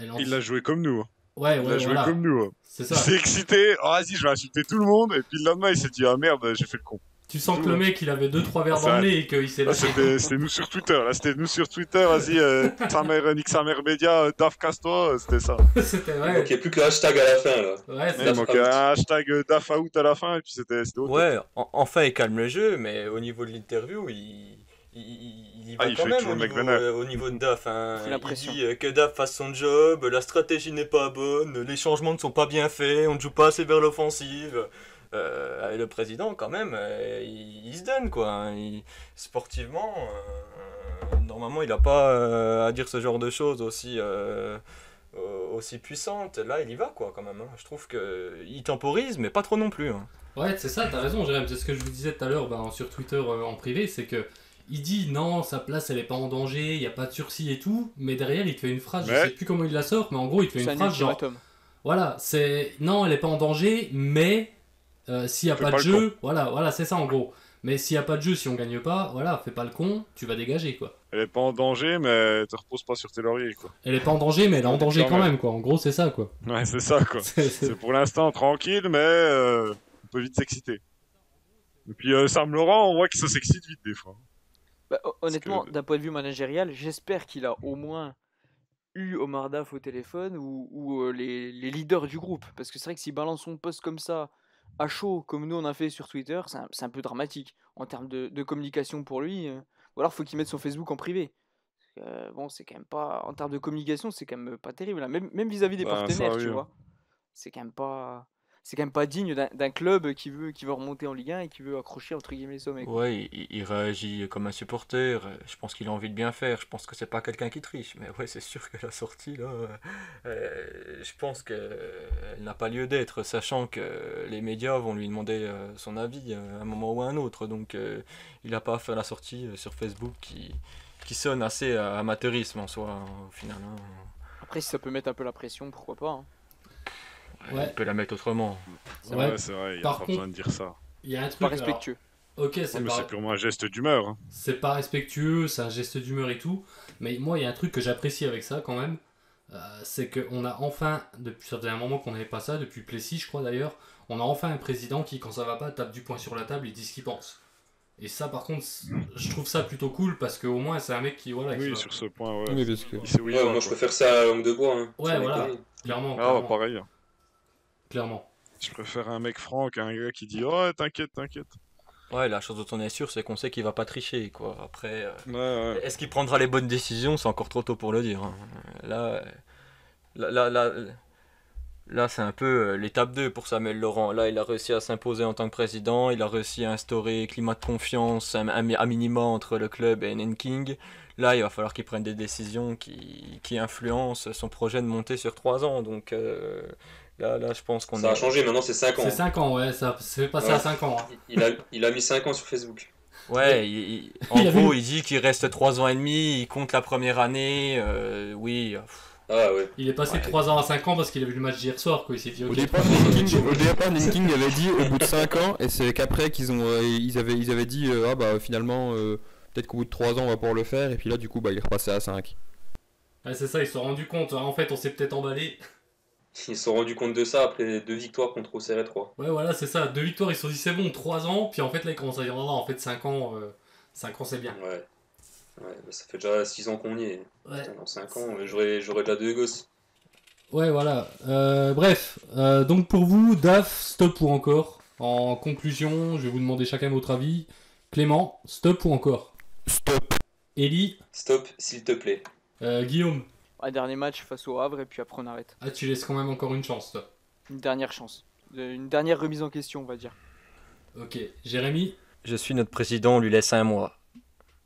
elle en- Il l'a joué comme nous. hein. Ouais, Il ouais, a joué voilà. comme nous. hein. C'est Il ça. s'est excité. Oh, vas-y, je vais insulter tout le monde. Et puis le lendemain, il s'est dit Ah merde, j'ai fait le con. Tu sens que le mec, il avait deux trois verres Ça- dans le nez et qu'il s'est Là, lâché. c'était nous sur Twitter. Là, c'était nous sur Twitter. Vas-y, euh, sa mère, nique sa mère média, euh, Daf casse-toi. euh, C'était ça. C'était Il ouais. manquait plus que le hashtag à la fin, là. Ouais, c'est Il manquait un hashtag euh, Daf out à la fin. Et puis c'était. Ouais, en- enfin il calme le jeu, mais au niveau de l'interview, il, il, il y va Ah, il quand fait même toujours au le mec niveau, euh, au niveau de DAF. hein. Il dit euh, que DAF fasse son job, la stratégie n'est pas bonne, les changements ne sont pas bien faits, on ne joue pas assez vers l'offensive. Euh, le président, quand même, euh, il, il se donne, quoi. hein. Il- sportivement, euh, normalement, il n'a pas euh, à dire ce genre de choses aussi, aussi puissantes. Là, il y va, quoi, quand même. hein. Je trouve qu'il temporise, mais pas trop non plus. hein. Ouais, c'est ça, t'as raison, Jérém. C'est ce que je vous disais tout à l'heure ben, sur Twitter euh, en privé, c'est que il dit non, sa place elle est pas en danger, il y a pas de sursis et tout, mais derrière il te fait une phrase, je Mais- sais plus comment il la sort, mais en gros il te fait une un phrase genre voilà, c'est non, elle est pas en danger, mais euh, s'il y a Fais pas, pas de jeu, voilà, voilà, c'est ça en gros. Mais s'il y a pas de jeu, si on gagne pas, voilà, fais pas le con, tu vas dégager quoi. Elle est pas en danger, mais te repose pas sur tes lauriers, quoi. Elle est pas en danger, mais elle est en danger Quand même. quoi. En gros, c'est ça quoi. Ouais, c'est ça, quoi. C'est- pour l'instant tranquille, mais euh, on peut vite s'exciter. Et puis euh, Sam Laurent, on voit que ça s'excite vite des fois. Bah, ho- honnêtement, que- d'un point de vue managérial, j'espère qu'il a au moins eu Omar Daf au téléphone ou, ou, euh, les, les leaders du groupe. Parce que c'est vrai que s'il balance son poste comme ça, à chaud, comme nous on a fait sur Twitter, c'est un, c'est un peu dramatique en termes de, de communication pour lui. euh. Ou alors faut qu'il mette son Facebook en privé. Euh, bon, c'est quand même pas. En termes de communication, c'est quand même pas terrible. hein. Même même vis-à-vis des Bah, partenaires, tu vois. C'est quand même pas. C'est quand même pas digne d'un club qui veut, qui veut remonter en Ligue 1 et qui veut accrocher entre guillemets les sommets. quoi. Ouais, il, il réagit comme un supporter. euh, Je pense qu'il a envie de bien faire. Je pense que c'est pas quelqu'un qui triche. Mais ouais, c'est sûr que la sortie, là, euh, euh, je pense qu'elle n'a pas lieu d'être, sachant que les médias vont lui demander euh, son avis euh, à un moment ou à un autre. Donc, euh, il n'a pas à faire la sortie euh, sur Facebook qui, qui sonne assez euh, amateurisme en soi, hein, au final. hein. Après, si ça peut mettre un peu la pression, pourquoi pas. hein. Ouais. Il peut la mettre autrement. Ouais. Ouais, c'est vrai, il y a Par pas contre- besoin de dire ça. Il y a un truc. Pas alors, respectueux. Ok, Ouais, c'est mais pas. c'est purement un geste d'humeur. hein. c'est pas respectueux, c'est un geste d'humeur et tout. Mais moi, il y a un truc que j'apprécie avec ça quand même. euh, c'est qu'on a enfin, depuis, ça faisait un moment qu'on n'avait pas ça, depuis Plessis, je crois d'ailleurs, on a enfin un président qui, quand ça va pas, tape du poing sur la table et dit ce qu'il pense. Et ça, par contre, c'est- je trouve ça plutôt cool parce qu'au moins, c'est un mec qui, voilà, qui Oui, va- sur ce point, ouais. Oui, parce que. Ouais, moi je préfère ça à langue de bois. Hein. Ouais, voilà. clairement, Ah, pareil. Clairement. Je préfère un mec franc qu'un gars qui dit Oh, t'inquiète, t'inquiète. Ouais, la chose dont on est sûr, c'est qu'on sait qu'il va pas tricher, quoi. Après. euh, Ouais, ouais. Est-ce qu'il prendra les bonnes décisions? C'est encore trop tôt pour le dire. hein. Là, là, là, là, là, c'est un peu euh, l'étape 2 pour Samuel Laurent. Là, il a réussi à s'imposer en tant que président. Il a réussi à instaurer un climat de confiance un- à minima entre le club et Nanking. Là, il va falloir qu'il prenne des décisions qui, qui influencent son projet de monter sur 3 ans. Donc euh, là, là, je pense qu'on Ça a est... changé, maintenant c'est 5 ans. C'est 5 ans, ouais, ça se fait passer Ouais. à 5 ans. hein. Il a, il a mis 5 ans sur Facebook. Ouais, il- il- en Il gros, eu- il dit qu'il reste 3 ans et demi, il compte la première année. euh, oui, Ah ouais. Il est passé de Ouais. 3 ans à 5 ans parce qu'il a vu le match d'hier soir, quoi. Il s'est dit, ok, Au départ, au départ, Nanking avait dit au bout de 5 ans, et c'est qu'après qu'ils ont, euh, ils avaient, ils avaient dit, euh, ah bah finalement, euh, peut-être qu'au bout de 3 ans on va pouvoir le faire, et puis là du coup bah il est repassé à 5. Ouais, c'est ça, ils se sont rendus compte. hein, En fait, on s'est peut-être emballé. Ils se sont rendus compte de ça après deux victoires contre Auxerre 3. Ouais, voilà, c'est ça. Deux victoires, ils se sont dit c'est bon, 3 ans. Puis en fait, là, ils commencent à dire non, non, en fait, 5 ans, euh, 5 ans, c'est bien. Ouais. Ouais, bah, ça fait déjà 6 ans qu'on y est. Ouais. Putain, dans 5 ans, euh, j'aurais j'aurais déjà deux gosses. Ouais, voilà. Euh, bref, euh, donc pour vous, DAF, stop ou encore? En conclusion, je vais vous demander chacun votre avis. Clément, stop ou encore? Stop. Ellie, Stop, s'il te plaît. euh, Guillaume, Un dernier match face au Havre et puis après on arrête. ah, tu laisses quand même encore une chance, toi. Une dernière chance. Une dernière remise en question, on va dire. Ok, Jérémy, Je suis notre président, on lui laisse un mois.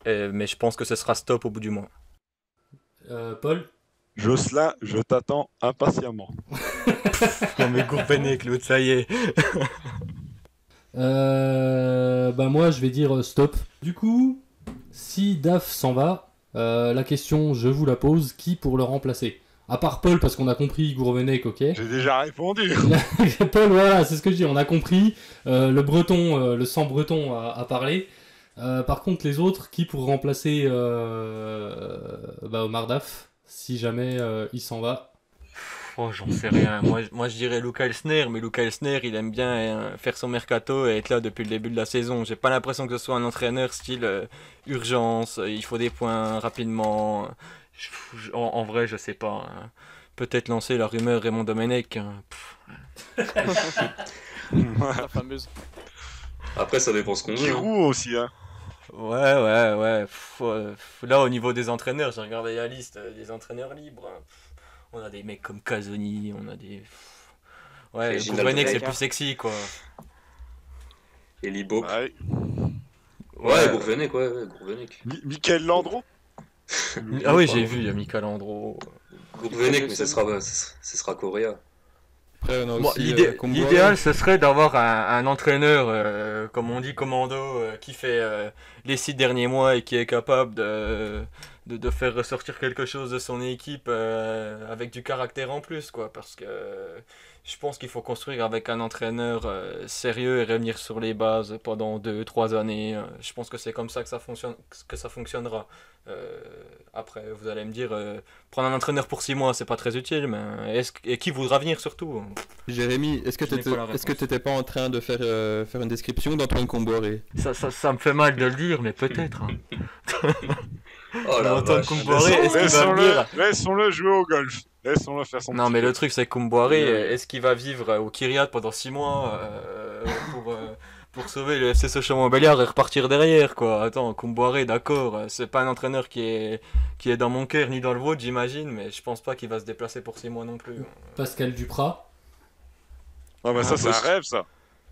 Euh, mais je pense que ce sera stop au bout du mois. euh, Paul, Jocelyn, je t'attends impatiemment. Non mais Gourbenet, Claude, ça y est. Euh, bah moi je vais dire euh, stop. Du coup, si Daf s'en va, euh, la question je vous la pose, qui pour le remplacer? À part Paul parce qu'on a compris Gourvenec, ok. J'ai déjà répondu. Paul, voilà, c'est ce que je dis, on a compris. Euh, le breton, euh, le sang breton a, a parlé. Par contre, les autres, qui pour remplacer bah, Omar Daf, si jamais il s'en va? Oh, j'en sais rien. Moi, je- moi, je dirais Luca Elsner, mais Luca Elsner, il aime bien euh, faire son mercato et être là depuis le début de la saison. J'ai pas l'impression que ce soit un entraîneur style euh, urgence, euh, il faut des points rapidement. Je- je- en, en vrai, je sais pas. hein. Peut-être lancer la rumeur Raymond Domenech. hein. La fameuse. Après, ça dépend ce qu'on veut. hein. Giroud aussi, hein. Ouais, ouais, ouais. Pff, euh, pff, là, au niveau des entraîneurs, j'ai regardé la liste euh, des entraîneurs libres. hein. On a des mecs comme Casoni, on a des. Ouais, Gourvenec, c'est plus sexy, quoi. Et Libo. Ouais. Ouais, Gourvenec, ouais, ouais, Gourvenec. Mi- Michael Landreau Ah oui, j'ai vu, il y a Michael Andro. Gourvenec, mais ce sera, ce sera, ce sera Correa. Après, on a Bon, aussi, l'idée- euh. L'idéal, ce serait d'avoir un, un entraîneur, euh, comme on dit, commando, euh, qui fait les six derniers mois et qui est capable de, de, de faire ressortir quelque chose de son équipe avec du caractère en plus, quoi. Parce que je pense qu'il faut construire avec un entraîneur euh, sérieux et revenir sur les bases pendant deux, trois années. Euh, Je pense que c'est comme ça que ça, fonctionne, que ça fonctionnera. Euh, après, vous allez me dire, euh, prendre un entraîneur pour six mois, c'est pas très utile, mais est-ce, et qui voudra venir surtout? Jérémy, est-ce que Je n'ai t'étais pas pas en train de faire, euh, faire une description d'Antoine Comboiré Ça, ça, ça me fait mal de le dire, mais peut-être. hein. Oh la Antoine. Comboiré, est-ce qu'il va Laissons-le venir laissons-le jouer au golf. Laissons-le faire son Non, mais le truc, c'est que Kumboiré, euh, est-ce qu'il va vivre euh, au Kiryat pendant 6 mois euh, pour, euh, pour sauver le FC Sochaux-Montbéliard et repartir derrière, quoi? Attends, Kumboiré, d'accord, c'est pas un entraîneur qui est, qui est dans mon cœur ni dans le vôtre, j'imagine, mais je pense pas qu'il va se déplacer pour 6 mois non plus. Pascal Duprat. Ah bah ça, c'est un rêve, ça.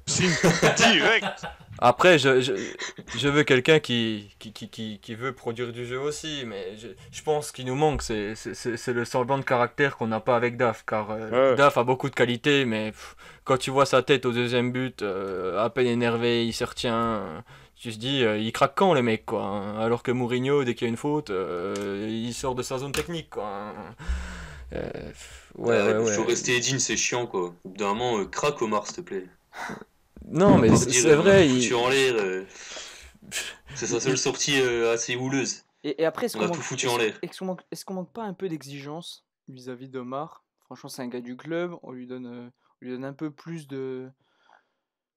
Direct. Après, je, je, je veux quelqu'un qui, qui, qui, qui, veut produire du jeu aussi, mais je, je pense qu'il nous manque, c'est c'est- c'est- c'est le semblant de caractère qu'on n'a pas avec Daf, car euh, Ouais. Daf a beaucoup de qualités, mais pff, quand tu vois sa tête au deuxième but, euh, à peine énervé, il se retient, euh, tu te dis, euh, il craque quand les mecs, quoi, hein. alors que Mourinho, dès qu'il y a une faute, euh, il sort de sa zone technique, quoi. hein. Euh, ouais, ouais, faut rester digne, c'est chiant quoi. Au bout d'un moment, euh, craque Omar, s'il te plaît. Non, mais c'est euh, vrai, foutu il... en l'air. euh, C'est sa seule sortie euh, assez houleuse. Et, et après, est-ce On qu'on a manque, tout foutu est-ce- en l'air. est-ce qu'on manque, est-ce qu'on manque pas un peu d'exigence vis-à-vis d'Omar? Franchement, c'est un gars du club. On lui donne, euh, on lui donne un peu plus de,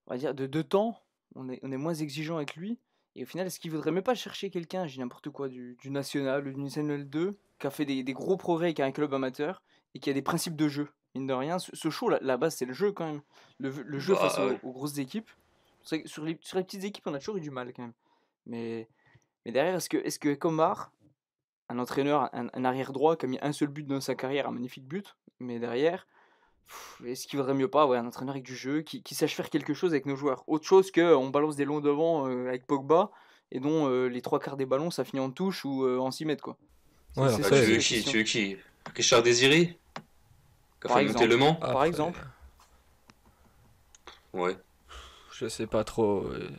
on va dire, de, de temps. On est, on est moins exigeant avec lui. Et au final, est-ce qu'il voudrait même pas chercher quelqu'un, j'ai n'importe quoi, du, du national ou du national 2, qui a fait des, des gros progrès avec un club amateur et qui a des principes de jeu Mine de rien, ce, ce show, la, la base, c'est le jeu quand même. Le, le jeu Bah, face aux, grosses équipes. Sur les, sur les petites équipes, on a toujours eu du mal quand même. Mais, mais derrière, est-ce que, est-ce que Comar, un entraîneur, un, un arrière droit qui a mis un seul but dans sa carrière, un magnifique but, mais derrière, est-ce qu'il vaudrait mieux pas ouais, un entraîneur avec du jeu, qui, qui sache faire quelque chose avec nos joueurs? Autre chose que on balance des longs devant euh, avec Pogba, et dont euh, les trois quarts des ballons, ça finit en touche ou euh, en 6 mètres. Quoi. Ouais, c'est ça, tu veux qui? Tu veux qui? Richard Désiré A Par exemple. Le Mans Par exemple. Ouais. Je sais pas trop. euh,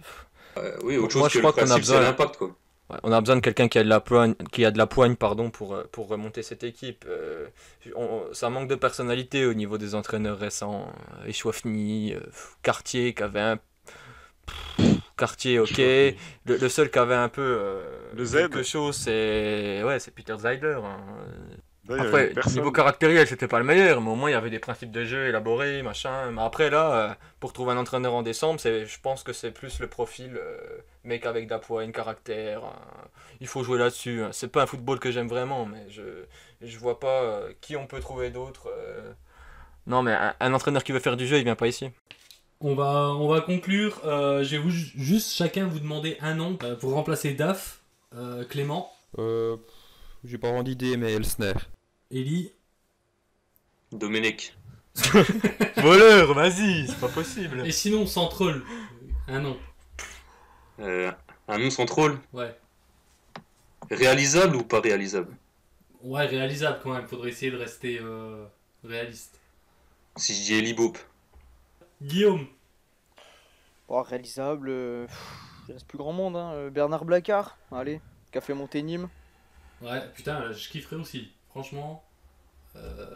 Euh, oui, autre Moi, chose je que le crois qu'on a besoin- l'impact quoi. Ouais, on a besoin de quelqu'un qui a de la poigne, qui a de la poigne pardon, pour, euh, pour remonter cette équipe. Euh, on- ça manque de personnalité au niveau des entraîneurs récents. Echouafni, euh, Cartier qui avait un. Cartier, ok. Le, le seul qui avait un peu euh, Le Z. quelque chose, c'est ouais, c'est Peter Zeidler. hein. Là, Après, niveau caractériel, c'était pas le meilleur, mais au moins il y avait des principes de jeu élaborés, machin. Mais après, là, euh, pour trouver un entraîneur en décembre, c'est, je pense que c'est plus le profil euh, mec avec d'appoint, caractère. Il faut jouer là-dessus. hein. C'est pas un football que j'aime vraiment, mais je, je vois pas euh, qui on peut trouver d'autre. euh. Non, mais un, un entraîneur qui veut faire du jeu, il vient pas ici. On va, on va conclure. Euh, je vais vous, juste chacun vous demander un nom pour remplacer Daf, euh, Clément, Euh, J'ai pas vraiment d'idée, mais Elsner. Ellie. Domenech. Voleur, vas-y, c'est pas possible. Et sinon, sans troll, un nom. Euh, un nom sans troll. Ouais. Réalisable ou pas réalisable? Ouais, réalisable quand même. Faudrait essayer de rester euh, réaliste. Si je dis Eli Bope. Guillaume. Bon, réalisable, euh, pff, il reste plus grand monde. Hein. euh, Bernard Blacard, allez, qui a fait monter Nîmes. Ouais, putain, je kifferais aussi. Franchement. euh,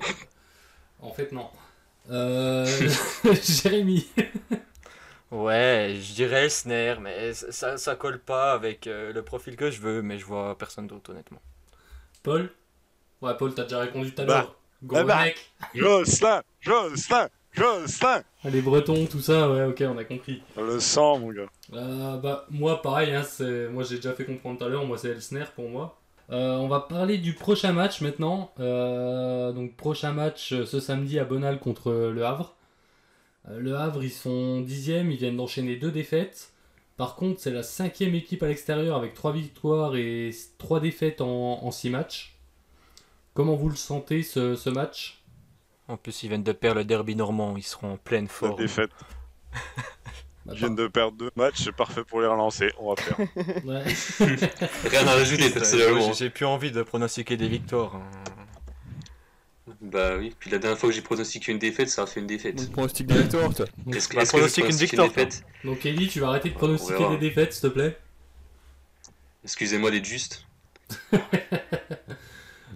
En fait, non. Euh... Jérémy. Ouais, je dirais Elsner, mais ça, ça colle pas avec euh, le profil que je veux, mais je vois personne d'autre, honnêtement. Paul? Ouais, Paul, t'as déjà répondu tout à Bah. l'heure. Gros Eh bah. mec. Jocelyn Jocelyn Jocelyn Les Bretons, tout ça, ouais, ok, on a compris. On le sent, mon gars. Euh, bah, moi, pareil, hein, c'est... moi j'ai déjà fait comprendre tout à l'heure, moi c'est Elsner pour moi. Euh, on va parler du prochain match maintenant. Euh, donc, prochain match euh, ce samedi à Bonal contre Le Havre. Euh, le Havre, ils sont dixièmes, ils viennent d'enchaîner deux défaites. Par contre, c'est la cinquième équipe à l'extérieur avec trois victoires et trois défaites en, en six matchs. Comment vous le sentez ce, ce match? En plus, ils viennent de perdre le derby normand, ils seront en pleine La forme. défaite. Bah, Ils viennent de perdre deux matchs, c'est parfait pour les relancer. On va faire. ouais. Rien à rajouter personnellement. J'ai j'ai plus envie de pronostiquer des victoires. hein. Bah oui, puis la dernière fois que j'ai pronostiqué une défaite, ça a fait une défaite. Donc, pronostic de victoire, toi. Est-ce que, est-ce que je pronostique une victoire, défaite Donc, Ellie, tu vas arrêter de On pronostiquer des défaites, s'il te plaît? Excusez-moi d'être juste.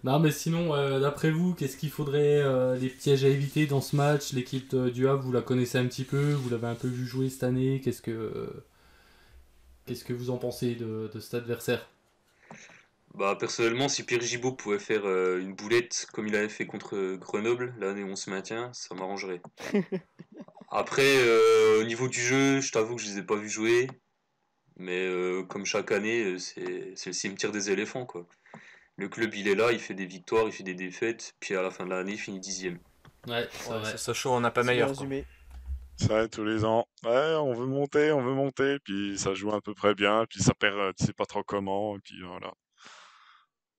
Non, mais sinon, euh, d'après vous, qu'est-ce qu'il faudrait, euh, les pièges à éviter dans ce match? L'équipe euh, du Havre, vous la connaissez un petit peu, vous l'avez un peu vu jouer cette année. Qu'est-ce que, euh, qu'est-ce que vous en pensez de, de cet adversaire? Bah personnellement, si Pierre Gibaud pouvait faire euh, une boulette comme il avait fait contre Grenoble, l'année où on se maintient, ça m'arrangerait. Après, euh, au niveau du jeu, je t'avoue que je les ai pas vus jouer. Mais euh, comme chaque année, c'est c'est le cimetière des éléphants, quoi. Le club, il est là, il fait des victoires, il fait des défaites, puis à la fin de l'année, il finit dixième. Ouais, c'est Ouais, vrai. Sochaux, on n'a pas meilleur. quoi. résumé. C'est vrai, tous les ans. Ouais, on veut monter, on veut monter, puis ça joue à peu près bien, puis ça perd, euh, tu sais pas trop comment, et puis voilà.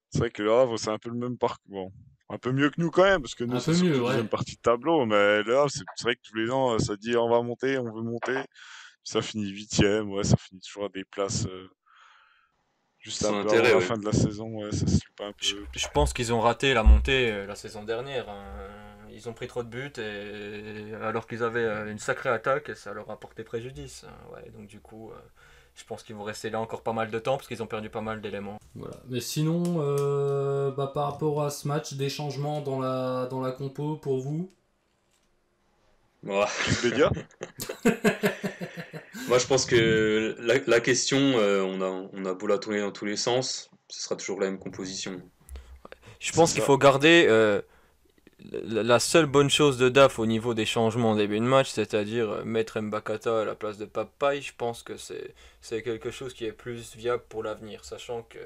C'est vrai que le Havre, c'est un peu le même parcours. Bon, un peu mieux que nous quand même, parce que nous, c'est la ouais. deuxième partie de tableau, mais le Havre, c'est c'est vrai que tous les ans, euh, ça dit on va monter, on veut monter. Ça finit huitième, ouais, ça finit toujours à des places euh, juste un peu intérêt, avant la ouais. fin de la saison, ouais, ça se pas un Je, peu. je pense qu'ils ont raté la montée euh, la saison dernière. hein. Ils ont pris trop de buts et alors qu'ils avaient euh, une sacrée attaque et ça leur a porté préjudice. hein. Ouais, donc du coup, euh, je pense qu'ils vont rester là encore pas mal de temps parce qu'ils ont perdu pas mal d'éléments. Voilà. Mais sinon, euh, bah, par rapport à ce match, des changements dans la, dans la compo pour vous? Voilà. Moi, je pense que la, la question, euh, on, a, on a beau la tourner dans tous les sens, ce sera toujours la même composition. Je pense qu'il faut garder euh, la seule bonne chose de DAF au niveau des changements en début de match, c'est-à-dire euh, mettre Mbakata à la place de Papaye. Je pense que c'est c'est quelque chose qui est plus viable pour l'avenir, sachant que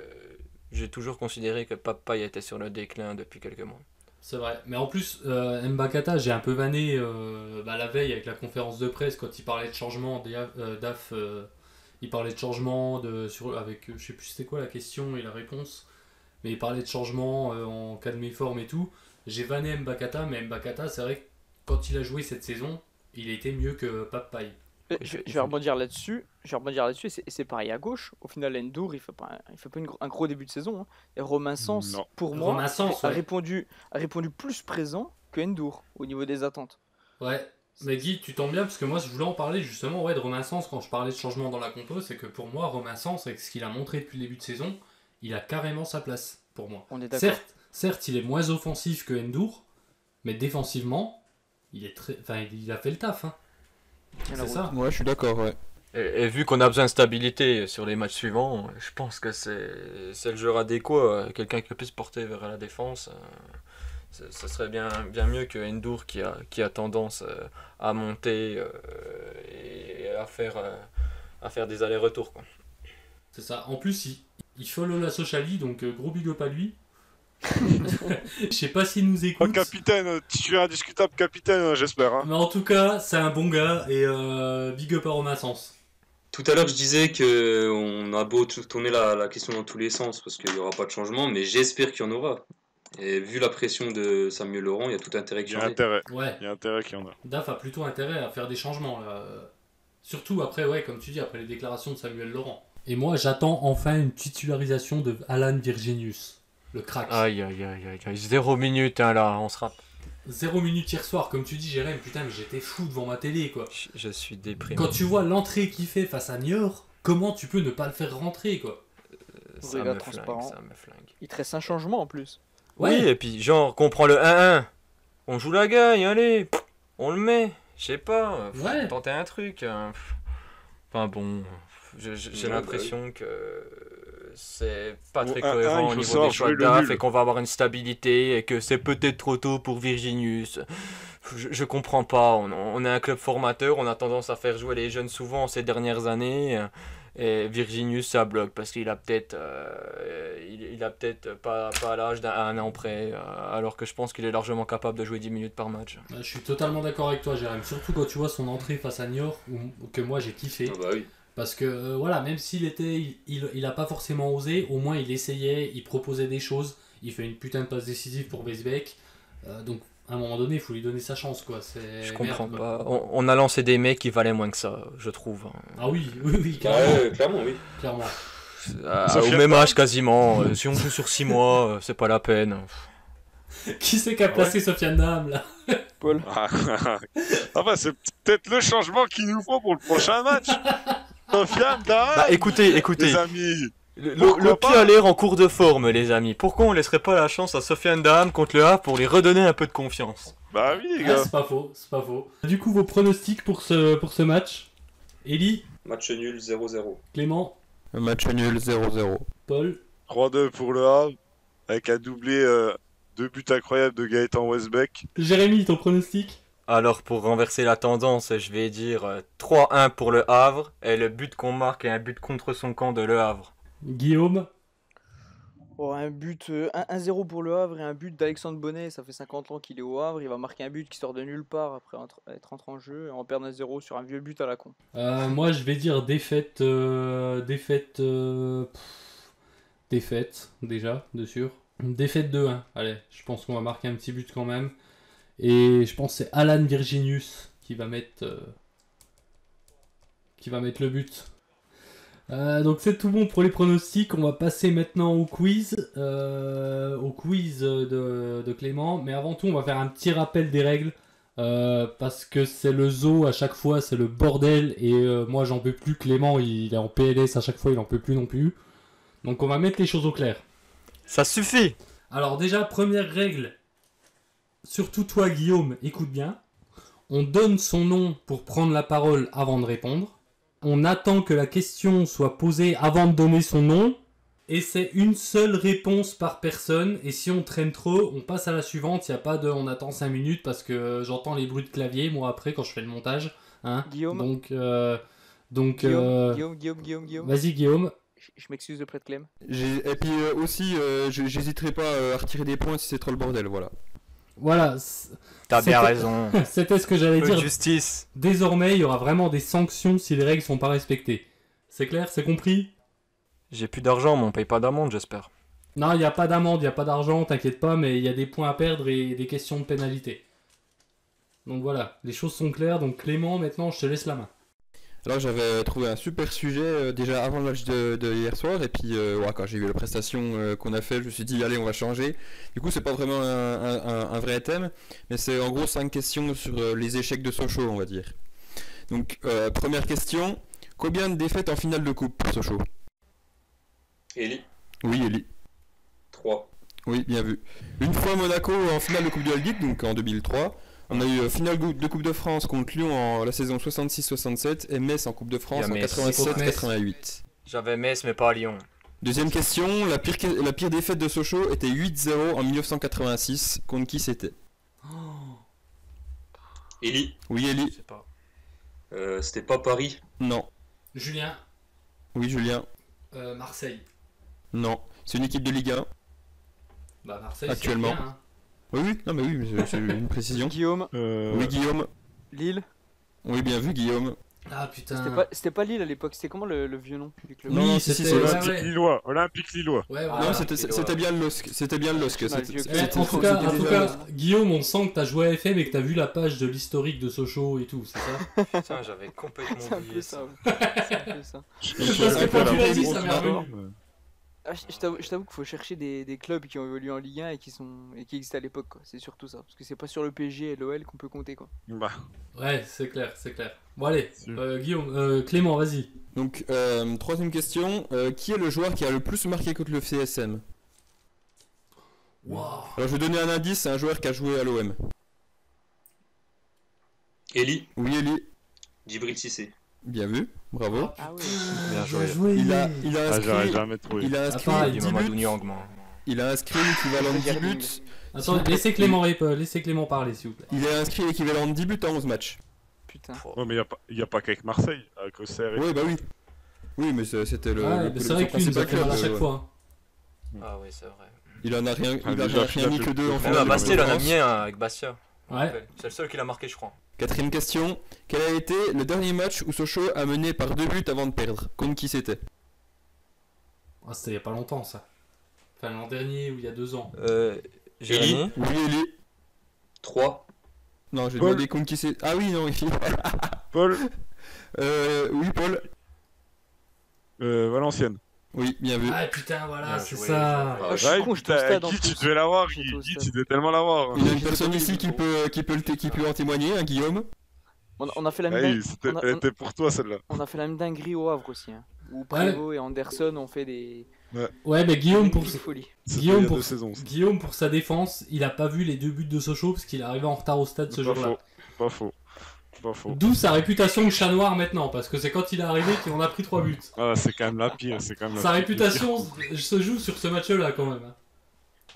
j'ai toujours considéré que Papaye était sur le déclin depuis quelques mois. C'est vrai. Mais en plus, euh, Mbakata, j'ai un peu vanné euh, bah, la veille avec la conférence de presse quand il parlait de changement. Euh, DAF, il parlait de changement de, sur, avec, je sais plus c'était quoi la question et la réponse. Mais il parlait de changement en cas de méforme et tout. J'ai vanné Mbakata, mais Mbakata, c'est vrai que quand il a joué cette saison, il était mieux que Papaye. Euh, Je, vais rebondir là-dessus. Je vais rebondir là-dessus. et c'est- pareil à gauche. Au final, Endour, il fait pas, un- il fait pas une un gros début de saison. hein. Et Romain Sens, Non. pour moi, Romain Sens, a, ouais. répondu, a répondu plus présent que Endour au niveau des attentes. Ouais, mais Guy, tu tombes bien parce que moi je voulais en parler justement ouais, de Romain Sens quand je parlais de changement dans la compo, c'est que pour moi Romain Sens avec ce qu'il a montré depuis le début de saison, il a carrément sa place pour moi. On est d'accord. Certes, certes, il est moins offensif que Endur, mais défensivement, il est très, enfin il, il a fait le taf. Hein. C'est ça. Ouais, je suis d'accord, ouais. Et, et vu qu'on a besoin de stabilité sur les matchs suivants, je pense que c'est c'est le joueur adéquat, euh, quelqu'un qui puisse porter vers la défense. euh, ce serait bien, bien mieux que Endur qui a, qui a tendance euh, à monter euh, et à faire, euh, à faire des allers-retours. quoi. C'est ça. En plus, il, il follow la Sociali, donc gros big up à lui. Je sais pas s'il nous Oh, écoute. capitaine, euh, tu es indiscutable capitaine, euh, j'espère. Hein. Mais en tout cas, c'est un bon gars et euh, big up à Romain Sens. Tout à l'heure, je disais que on a beau tourner la, la question dans tous les sens parce qu'il n'y aura pas de changement, mais j'espère qu'il y en aura. Et vu la pression de Samuel Laurent, il y a tout intérêt Il qu'il y y a en ait. intérêt. Ouais, Il y a intérêt qu'il y en a. Daf a plutôt intérêt à faire des changements là. Surtout après, ouais, comme tu dis, après les déclarations de Samuel Laurent. Et moi, j'attends enfin une titularisation de Alan Virginius, le crack. Aïe, aïe, aïe, aïe, aïe. Zéro minute hein, là, on se rappe. Zéro minute hier soir, comme tu dis, Jérém, putain, mais j'étais fou devant ma télé quoi. Je, je suis déprimé. Quand tu vois l'entrée qu'il fait face à Niort, comment tu peux ne pas le faire rentrer quoi? Ça me flingue, transparent. ça me flingue. Il te reste un changement en plus. Oui, et puis genre qu'on prend le 1-1, on joue la gagne, allez, on le met, je sais pas, pff, Ouais. tenter un truc. hein. Enfin bon, j'ai Ouais, l'impression que c'est pas très 1-1, cohérent il au faut niveau des choix de DAF et qu'on va avoir une stabilité et que c'est peut-être trop tôt pour Virginius. Je, je comprends pas, on, on est un club formateur, on a tendance à faire jouer les jeunes souvent ces dernières années. Et Virginius, ça bloque parce qu'il a peut-être euh, il, il a peut-être pas, pas l'âge d'un un an près, euh, alors que je pense qu'il est largement capable de jouer 10 minutes par match. Bah, Je suis totalement d'accord avec toi, Jérém. Surtout quand tu vois son entrée face à Niort, où- que moi j'ai kiffé. Ah bah oui. Parce que euh, voilà, même s'il était, il, il, il a pas forcément osé, au moins il essayait, il proposait des choses, il fait une putain de passe décisive pour Weisbeck. Euh, donc à un moment donné, il faut lui donner sa chance quoi. C'est Je comprends merde, pas. On, on a lancé des mecs qui valaient moins que ça, je trouve. Ah oui, oui, oui, carrément. Ouais, clairement, oui. clairement. Euh, Sofiane au même âge quasiment. euh, si on joue sur 6 mois, euh, c'est pas la peine. Qui c'est qui a placé Sofiane Dam là Paul. Ah, enfin, c'est peut-être le changement qu'il nous faut pour le prochain match. Sofiane Bah écoutez, écoutez. les amis. Le, pied a l'air en cours de forme, les amis. Pourquoi on laisserait pas la chance à Sofiane Daham contre le Havre pour lui redonner un peu de confiance Bah oui, les Ah, gars. C'est pas faux, c'est pas faux. Du coup, vos pronostics pour ce, pour ce match Ellie, Match nul 0-0. Clément, match nul 0-0. Paul 3-2 pour le Havre, avec un doublé, euh, deux buts incroyables de Gaëtan Westbeck. Jérémy, ton pronostic Alors pour renverser la tendance, je vais dire euh, 3-1 pour le Havre et le but qu'on marque est un but contre son camp de le Havre. Guillaume Oh, un but, euh, un- 1-0 pour le Havre et un but d'Alexandre Bonnet. Ça fait 50 ans qu'il est au Havre. Il va marquer un but qui sort de nulle part après être entré en jeu. Et on perd 1-0 sur un vieux but à la con. Euh, Moi, je vais dire défaite. euh, défaite. euh, pff, défaite, déjà, de sûr. Défaite 2-1. Allez, je pense qu'on va marquer un petit but quand même. Et je pense que c'est Alan Virginius qui va mettre. euh, qui va mettre le but. Euh, donc c'est tout bon pour les pronostics. On va passer maintenant au quiz. euh, au quiz de, de Clément. Mais avant tout, on va faire un petit rappel des règles. Euh, parce que c'est le zoo à chaque fois, c'est le bordel et moi j'en peux plus. Clément il est en PLS à chaque fois, il en peut plus non plus. Donc on va mettre les choses au clair. Ça suffit Alors déjà première règle, surtout toi Guillaume, écoute bien. On donne son nom pour prendre la parole avant de répondre. On attend que la question soit posée avant de donner son nom. Et c'est une seule réponse par personne. Et si on traîne trop, on passe à la suivante. Il n'y a pas de on attend 5 minutes parce que j'entends les bruits de clavier moi après quand je fais le montage. Hein Guillaume Donc, euh, donc Guillaume, euh, Guillaume, Guillaume, Guillaume, Guillaume. vas-y Guillaume. Je je m'excuse auprès de Clem. J'ai- Et puis euh, aussi, euh, j'hésiterai pas à retirer des points si c'est trop le bordel, voilà. Voilà, T'as bien C'était- raison. c'était ce que j'allais dire. justice. Désormais, il y aura vraiment des sanctions si les règles sont pas respectées. C'est clair, c'est compris? J'ai plus d'argent, mais on paye pas d'amende, j'espère. Non, il n'y a pas d'amende, il n'y a pas d'argent, t'inquiète pas, mais il y a des points à perdre et des questions de pénalité. Donc voilà, les choses sont claires. Donc Clément, maintenant, je te laisse la main. Alors j'avais trouvé un super sujet euh, déjà avant le match de, de hier soir et puis euh, ouais, quand j'ai vu la prestation euh, qu'on a fait je me suis dit allez on va changer. Du coup c'est pas vraiment un, un- un- un vrai thème mais c'est en gros cinq questions sur les échecs de Sochaux on va dire. Donc première question, combien de défaites en finale de coupe pour Sochaux? Eli, Oui Eli. 3. Oui bien vu. Une fois Monaco en finale de coupe de la Ligue donc en 2003. On a eu euh, finale de Coupe de France contre Lyon en la saison 66-67 et Metz en Coupe de France en Metz. 87-88. J'avais Metz, mais pas Lyon. Deuxième question, la pire, la pire défaite de Sochaux était 8-0 en 1986. Contre qui c'était? Eli, Oui, Eli pas. euh, c'était pas Paris. Non. Julien, Oui, Julien euh, Marseille. Non. C'est une équipe de Ligue 1. Bah Marseille, Actuellement. bien, hein. Oui, oui, non, mais oui, mais c'est- une précision. Guillaume, Euh, Oui, Guillaume. Lille. Oui, bien vu, Guillaume. Ah putain. C'était pas, Lille à l'époque, c'était comment le, le vieux nom du club? Non, c'était ouais, Olympique ouais. Lillois. Olympique Lillois. Ouais, voilà. non, c'était bien le LOSC. C'était bien le LOSC. En tout cas, en tout cas, Guillaume, on sent que t'as joué à FM et que t'as vu la page de l'historique de Sochaux et tout, c'est ça? Putain, j'avais complètement oublié ça. C'est un peu ça. Je- Parce que quand tu je- l'as dit, je- ça m'est je- revenu. Ah, je t'avoue qu'il faut chercher des, des clubs qui ont évolué en Ligue 1 et qui, sont, et qui existaient à l'époque. quoi. C'est surtout ça. Parce que c'est pas sur le PSG et l'OL qu'on peut compter. quoi. Bah, Ouais, c'est clair, c'est clair. Bon allez, euh, Guillaume, euh, Clément, vas-y. Donc, euh, troisième question. euh, qui est le joueur qui a le plus marqué contre le CSM Waouh. Alors, je vais donner un indice. C'est un joueur qui a joué à l'OM. Eli, Oui, Eli. Djibril Cissé. Bien vu. Bravo. Ah ouais. Bien joué. Il a, il a ah, inscrit, jamais trouvé. il a Ah, inscrit Du 10 Mamadou buts. Il a inscrit l'équivalent de 10 Regardez. buts. Attends, laissez Clément, euh, laissez Clément parler, s'il vous plaît. Il a inscrit l'équivalent de 10 buts en 11 matchs. Putain. Ouais, mais il n'y a, pas- y a pas qu'avec Marseille, avec Auxerre. et- Oui, bah oui. Oui, mais c'était le, le- c'est vrai son qu'il nous a à chaque euh, fois. hein. Ah oui, c'est vrai. Il en a rien, Ah, il a déjà, rien mis que de deux en finale Bastia, il en a mis un avec Bastia. Ouais. C'est le seul qu'il a marqué, je crois. Quatrième question. Quel a été le dernier match où Sochaux a mené par deux buts avant de perdre? Contre qui c'était? Ah, c'était il y a pas longtemps, ça. Enfin, l'an dernier ou il y a deux ans. Euh, Jérémy Oui, Eli. 3. Non, j'ai demandé contre qui c'est. Ah oui, non, ici. Paul, euh, oui, Paul. euh, Valenciennes. Oui, bien vu. Ah putain, voilà, c'est ça. bien Ah, je suis con, en Guy, tu devais l'avoir, Guy. Tu devais tellement l'avoir. Il y a je une personne ici qui peut, qui, peut, qui peut en témoigner, un Guillaume. On, on a fait la même, Hey, dingue- c'était on a- elle on- était pour toi celle-là. on a fait la même dinguerie au Havre aussi. Hein, où Prévost et Anderson ont fait des. Ouais, mais Guillaume, pour, Guillaume, pour- deux saisons. ça. Guillaume, pour sa défense, il a pas vu les deux buts de Sochaux parce qu'il est arrivé en retard au stade ce Pas jour-là. faux. Pas faux. Pas faux. D'où sa réputation de chat noir maintenant, parce que c'est quand il est arrivé qu'on a pris trois buts. Ah, c'est quand même la pire. C'est quand même la Sa pire. réputation se joue sur ce match-là quand même. hein.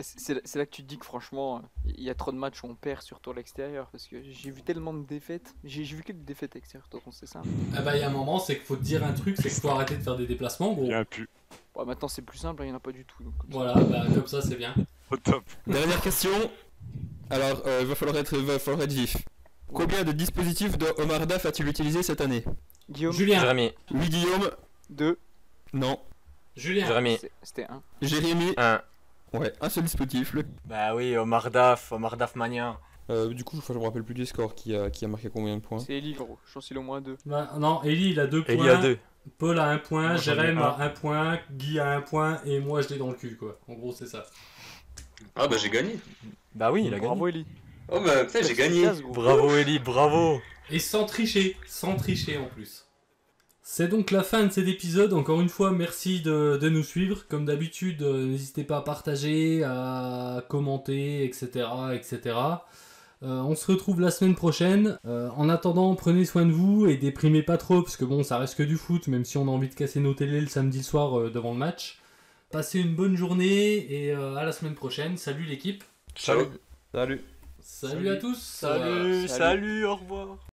C'est c'est là- que tu te dis que franchement, il y a trop de matchs où on perd surtout à l'extérieur. Parce que j'ai vu tellement de défaites. J'ai vu que des défaites extérieures, donc c'est simple. Ah bah il y a un moment, c'est qu'il faut te dire un truc, c'est qu'il faut arrêter de faire des déplacements, gros. Il y a un pu. Ouais, maintenant c'est plus simple, il n'y en a pas du tout. donc comme ça. Voilà, bah comme ça c'est bien. Au top. Dernière question. Alors, euh, il va falloir être, va falloir être vif. Combien de dispositifs de Omar Daf a-t-il utilisé cette année Guillaume, Julien, Jérémy. Oui, Guillaume 2, Non. Julien, Jérémy. c'était 1. Jérémy 1. Ouais, un seul dispositif. Le... Bah oui, Omar Daf, Omar Daf Mania. Euh, du coup, je me rappelle plus du score qui a, qui a marqué combien de points. C'est Eli, gros. Je pense qu'il a au moins 2. Bah, non, Eli il a deux Et points, il y a deux. Paul a un point, Moi, j'en ai Jérém un. a un point, Guy a un point et moi je l'ai dans le cul quoi. En gros c'est ça. Ah bah j'ai gagné. Bah oui, il a gagné. Bravo Eli. Oh bah putain j'ai gagné. Bravo Eli, bravo. Et sans tricher, sans tricher en plus. C'est donc la fin de cet épisode. Encore une fois, merci de, de nous suivre. Comme d'habitude, euh, n'hésitez pas à partager, à commenter, etc. etc. Euh, on se retrouve la semaine prochaine. Euh, en attendant, prenez soin de vous et déprimez pas trop, parce que bon, ça reste que du foot, même si on a envie de casser nos télés le samedi soir euh, devant le match. Passez une bonne journée et euh, à la semaine prochaine. Salut l'équipe. Ciao. Salut Salut, à tous. Salut, Salut. salut, au revoir.